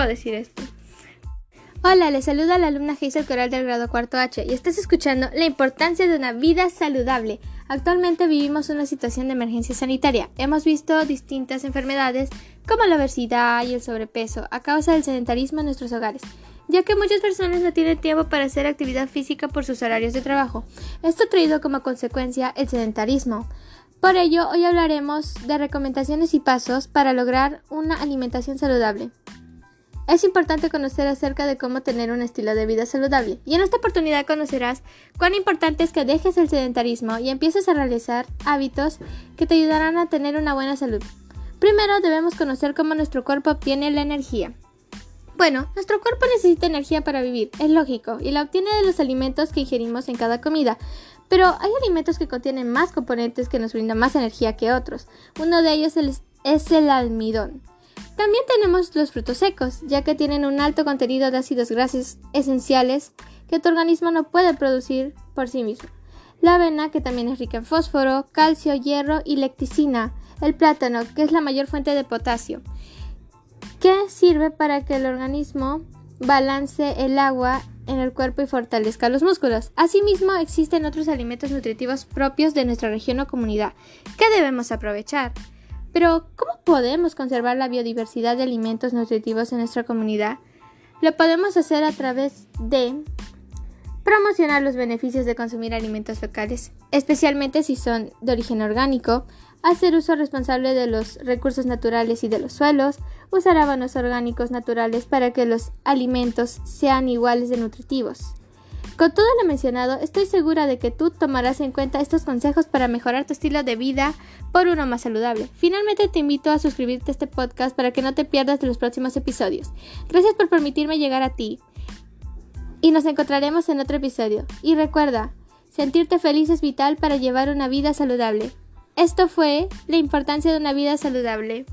puedo decir esto. Hola, les saluda la alumna Hazel Coral del grado cuarto H y estás escuchando la importancia de una vida saludable. Actualmente vivimos una situación de emergencia sanitaria. Hemos visto distintas enfermedades como la obesidad y el sobrepeso a causa del sedentarismo en nuestros hogares, ya que muchas personas no tienen tiempo para hacer actividad física por sus horarios de trabajo. Esto ha traído como consecuencia el sedentarismo. Por ello, hoy hablaremos de recomendaciones y pasos para lograr una alimentación saludable. Es importante conocer acerca de cómo tener un estilo de vida saludable y en esta oportunidad conocerás cuán importante es que dejes el sedentarismo y empieces a realizar hábitos que te ayudarán a tener una buena salud. Primero debemos conocer cómo nuestro cuerpo obtiene la energía. Bueno, nuestro cuerpo necesita energía para vivir, es lógico, y la obtiene de los alimentos que ingerimos en cada comida. Pero hay alimentos que contienen más componentes que nos brindan más energía que otros. Uno de ellos es el almidón. También tenemos los frutos secos, ya que tienen un alto contenido de ácidos grasos esenciales que tu organismo no puede producir por sí mismo. La avena, que también es rica en fósforo, calcio, hierro y lecticina. El plátano, que es la mayor fuente de potasio, que sirve para que el organismo balance el agua en el cuerpo y fortalezca los músculos. Asimismo, existen otros alimentos nutritivos propios de nuestra región o comunidad que debemos aprovechar. Pero, ¿cómo podemos conservar la biodiversidad de alimentos nutritivos en nuestra comunidad? Lo podemos hacer a través de promocionar los beneficios de consumir alimentos fecales, especialmente si son de origen orgánico, hacer uso responsable de los recursos naturales y de los suelos, usar abonos orgánicos naturales para que los alimentos sean iguales de nutritivos. Con todo lo mencionado, estoy segura de que tú tomarás en cuenta estos consejos para mejorar tu estilo de vida por uno más saludable. Finalmente te invito a suscribirte a este podcast para que no te pierdas de los próximos episodios. Gracias por permitirme llegar a ti. Y nos encontraremos en otro episodio. Y recuerda, sentirte feliz es vital para llevar una vida saludable. Esto fue la importancia de una vida saludable.